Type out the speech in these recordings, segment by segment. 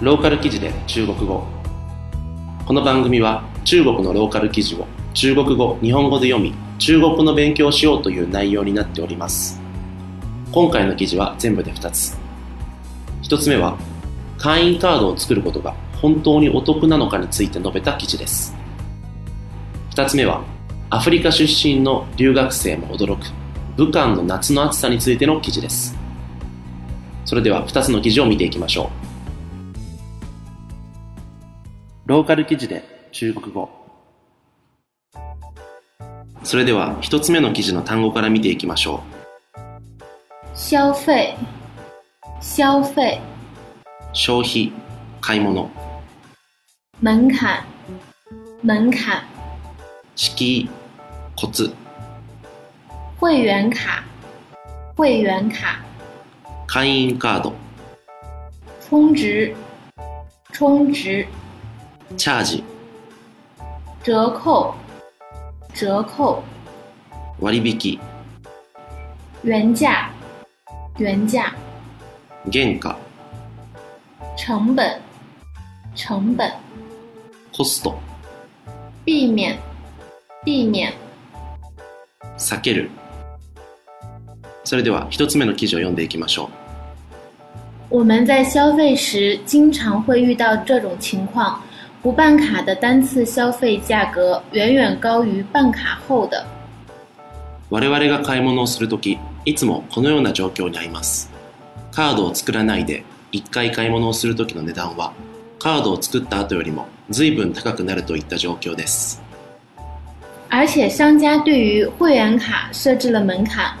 ローカル記事で中国語。この番組は中国のローカル記事を中国語日本語で読み中国語の勉強をしようという内容になっております。今回の記事は全部で2つ。1つ目は会員カードを作ることが本当にお得なのかについて述べた記事です。2つ目はアフリカ出身の留学生も驚く武漢の夏の暑さについての記事です。それでは2つの記事を見ていきましょう。ローカル記事で中国語。それでは1つ目の記事の単語から見ていきましょ消费，消费，う消費。買い物。门槛，门槛，敷居コツ会员卡，会员卡，会員カード。充值，充值，チャージ。折扣，折扣，割引。原价，原价，原価。成本，成本，コスト。避免，避免，避ける。それでは1つ目の記事を読んでいきましょう。我们在消费时经常会遇到这种情况，不办卡的单次消费价格远远高于办卡后的。我々が買い物をするときいつもこのような状況に遭いますカードを作らないで1回買い物をするときの値段はカードを作った後よりも随分高くなるといった状況です而且商家对于会员卡设置了门槛，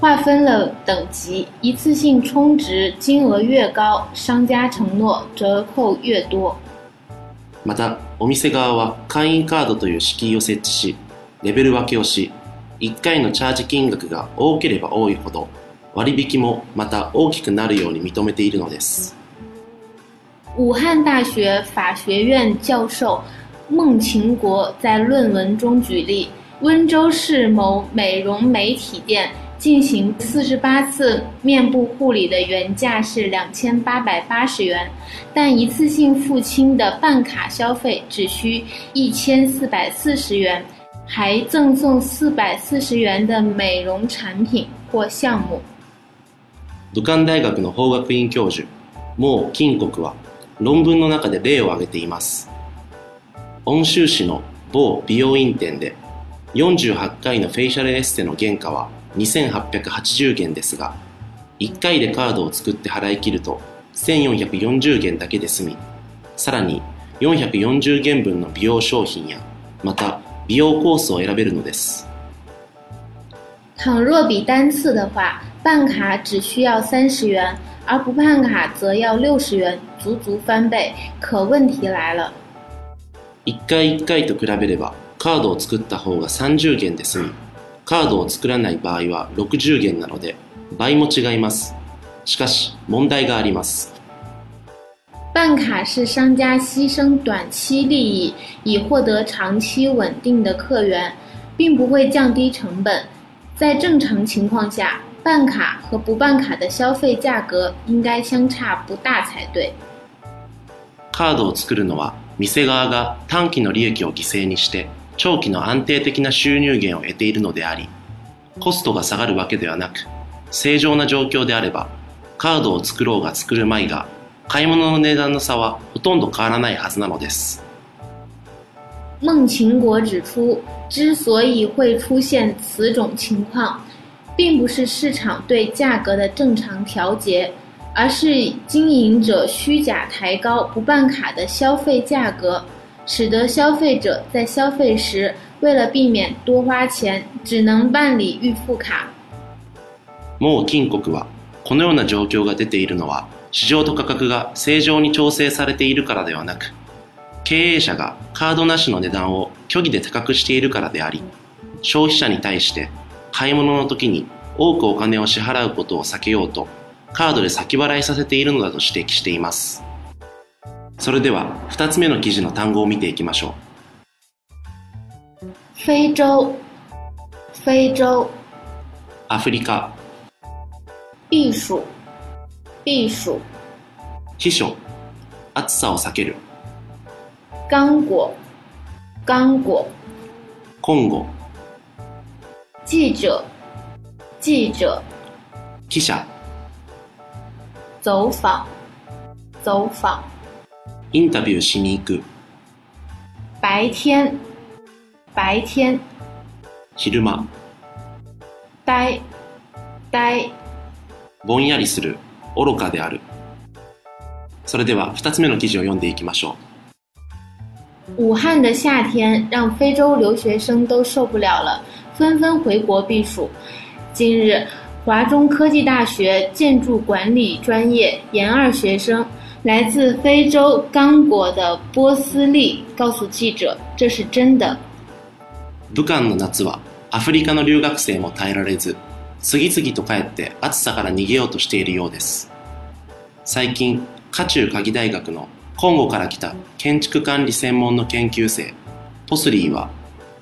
划分了等级，一次性充值金额越高，商家承诺折扣越多。 またお店側は会員カードという敷居を設置しレベル分けをし1回のチャージ金額が多ければ多いほど割引もまた大きくなるように認めているのです。武汉大学法学院教授孟勤国在论文中举例，温州市某美容美体店进行四十八次面部护理的原价是两千八百八十元，但一次性付清的办卡消费只需一千四百四十元，还赠送四百四十元的美容产品或项目。武漢大学の法学院教授毛金国は論文の中で例を挙げています温州市の某美容院店で48回のフェイシャルエステの原価は 2880元ですが1回でカードを作って払い切ると1440元だけで済みさらに440元分の美容商品やまた美容コースを選べるのです倘若比单次的话，办卡只需要三十元，而不办卡则要六十元，足足翻倍。可问题来了，1回1回と比べればカードを作った方が30元で済みカードを作らない場合は60元なので倍も違いますしかし問題があります办卡是商家牺牲短期利益以获得长期稳定的客源，并不会降低成本。在正常情况下，办卡和不办卡的消费价格应该相差不大才对。カードを作るのは店側が短期の利益を犠牲にして長期の安定的な収入源を得ているのでありコストが下がるわけではなく正常な状況であればカードを作ろうが作るまいが買い物の値段の差はほとんど変わらないはずなのです。孟勤国指出，之所以会出现此种情况，并不是市场对价格的正常调节，而是经营者虚假抬高不办卡的消费价格，使得消费者在消费时为了避免多花钱，只能办理预付卡。もう金国はこのような状況が出ているのは市場と価格が正常に調整されているからではなく経営者がカードなしの値段を虚偽で高くしているからであり消費者に対して買い物の時に多くお金を支払うことを避けようとカードで先払いさせているのだと指摘していますそれでは2つ目の記事の単語を見ていきましょ非洲，非洲，うアフリカ。避暑，避暑，秘書。暑さを避ける。刚果，刚果，今後。记者，记者，記者。走访，走访，インタビューしに行く。白天，白天，昼間。呆，呆，ぼんやりする。愚かである。それでは2つ目の記事を読んでいきましょ武汉的夏天让非洲留学生都受不了了，纷纷回国避暑。近日，华中科技大学建筑管理专业研二学生，来自非洲刚果的波斯利告诉记者：“这是真的。う武漢の夏はアフリカの留学生も耐えられず次々と帰って暑さから逃げようとしているようです最近渦中科技大学のコンゴから来た建築管理専門の研究生ポスリーは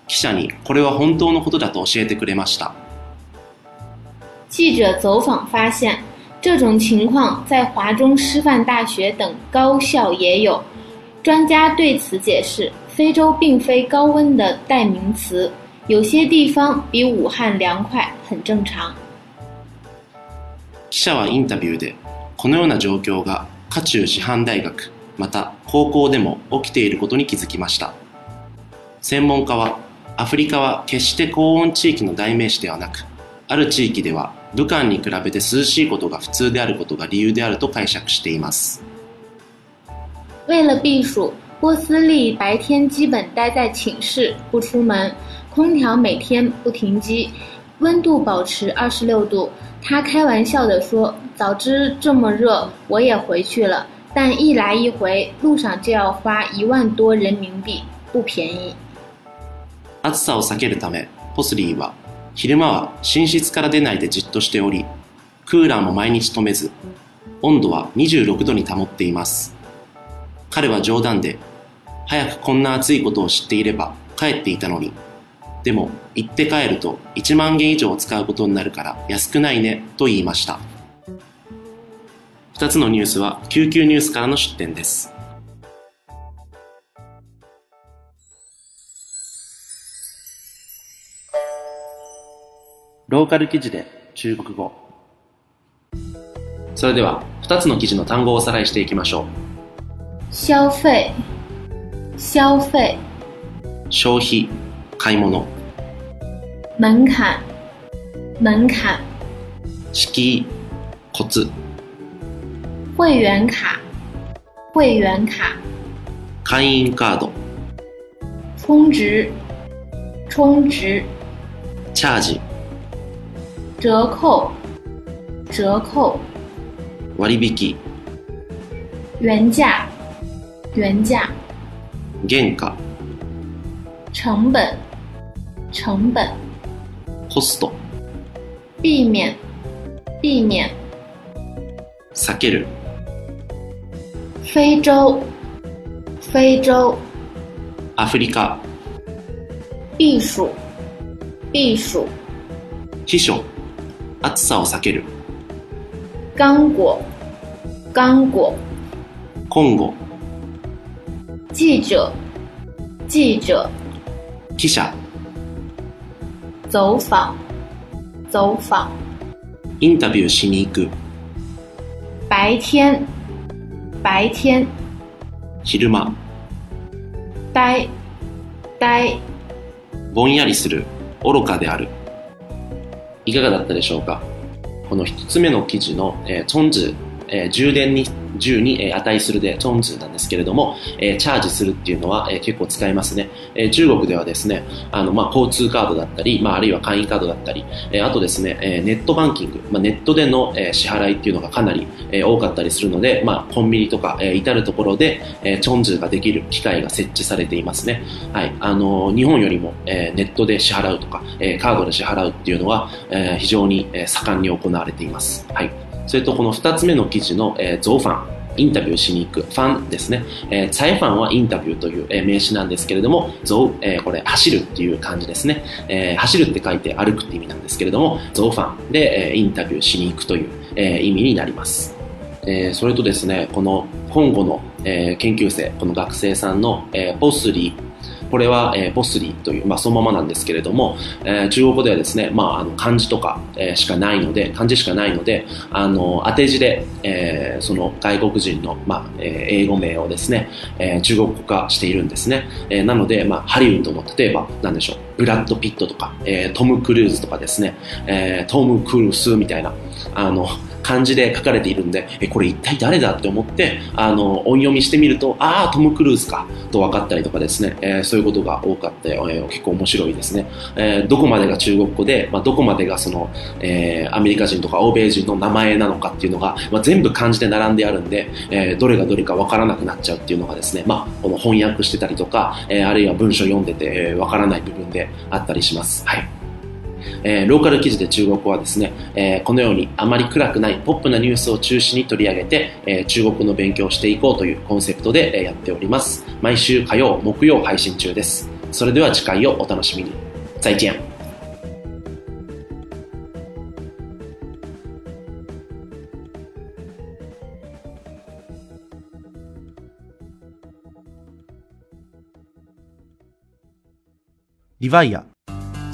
記者にこれは本当のことだと教えてくれました”记者走访发现，这种情况在华中师范大学等高校也有。专家对此解释：非洲并非高温的代名词，有些地方比武汉凉快，很正常。記者はインタビューでこのような状況が渦中師範大学また高校でも起きていることに気づきました専門家はアフリカは決して高温地域の代名詞ではなく ある地域では武漢に比べて涼しいことが普通であることが理由であると解釈しています为了避暑，波斯利白天基本待在寝室不出门，空调每天不停机，温度保持二十六度。他开玩笑地说：“早知这么热，我也回去了。但一来一回，路上就要花一万多人民币，不便宜。”暑さを避けるためポスリーは昼間は寝室から出ないでじっとしておりクーラーも毎日止めず温度は26度に保っています。彼は冗談で早くこんな暑いことを知っていれば帰っていたのに。でも行って帰ると1万元以上使うことになるから安くないねと言いました。2つのニュースは救急ニュースからの出展です。ローカル記事で中国語。それでは2つの記事の単語をおさらいしていきましょう。消费，消费，消費買い物。门槛，门槛，敷居コツ。会员卡，会员卡，会員カード。充值，充值，チャージ折扣，折扣，割引。原价，原价，原価。成本，成本，コスト。避免，避免，避ける。非洲，非洲，アフリカ。避暑，避暑，避暑暑さを避ける。刚果，刚果，今後。记者，记者，記者。走访，走访，インタビューしに行く。白天，白天，昼間。呆，呆，ぼんやりする。愚かであるいかがだったでしょうか？この一つ目の記事の、えー、トンズ、えー充電に10に、値するでチョンズなんですけれども、えチャージするっていうのは、え結構使いますね、え中国ではですねあの、ま、交通カードだったり、まあ、るいは会員カードだったり、えあとですね、えネットバンキング、ま、ネットでの、え支払いっていうのがかなり、え多かったりするので、まあ、コンビニとか、え至るところで、えチョンズができる機械が設置されていますね。はい、あの日本よりも、えネットで支払うとか、えカードで支払うっていうのは、え非常に、え盛んに行われています。はい、それとこの2つ目の記事の、えー、ゾウファンインタビューしに行くファンですね、えー、ツァイファンはインタビューという、えー名詞なんですけれどもゾウ、えーこれ走るっていう感じですね、えー走るって書いて歩くって意味なんですけれどもゾウファンで、えーインタビューしに行くという、えー意味になります。えーそれとですね、この今後のえー研究生、この学生さんの、えーポスリー、これは、えーポスリーという、まあ、そのままなんですけれども、えー中国語ではですね、まあ、あの漢字とか、えーしかないので、漢字しかないので、あの当て字で、えーその外国人の、まあえー英語名をですね、えー中国語化しているんですね。えーなので、まあ、ハリウッドの例えば、なんでしょう、ブラッド・ピットとか、えートム・クルーズとかですね、えートム・クルースみたいな、あの、漢字で書かれているんで、え、これ一体誰だって思って、あの、音読みしてみると、ああ、トム・クルーズか、と分かったりとかですね、えーそういうことが多かった、えー結構面白いですね。えーどこまでが中国語で、まあ、どこまでがその、えーアメリカ人とか欧米人の名前なのかっていうのが、まあ、全部漢字で並んであるんで、えーどれがどれか分からなくなっちゃうっていうのがですね、まあ、この翻訳してたりとか、えーあるいは文章読んでて、えー分からない部分であったりします。はい。えーローカル記事で中国語はですね、えーこのようにあまり暗くないポップなニュースを中心に取り上げて、えー中国の勉強をしていこうというコンセプトで、やっております。毎週火曜、木曜配信中です。それでは次回をお楽しみに。再见。リヴァイア。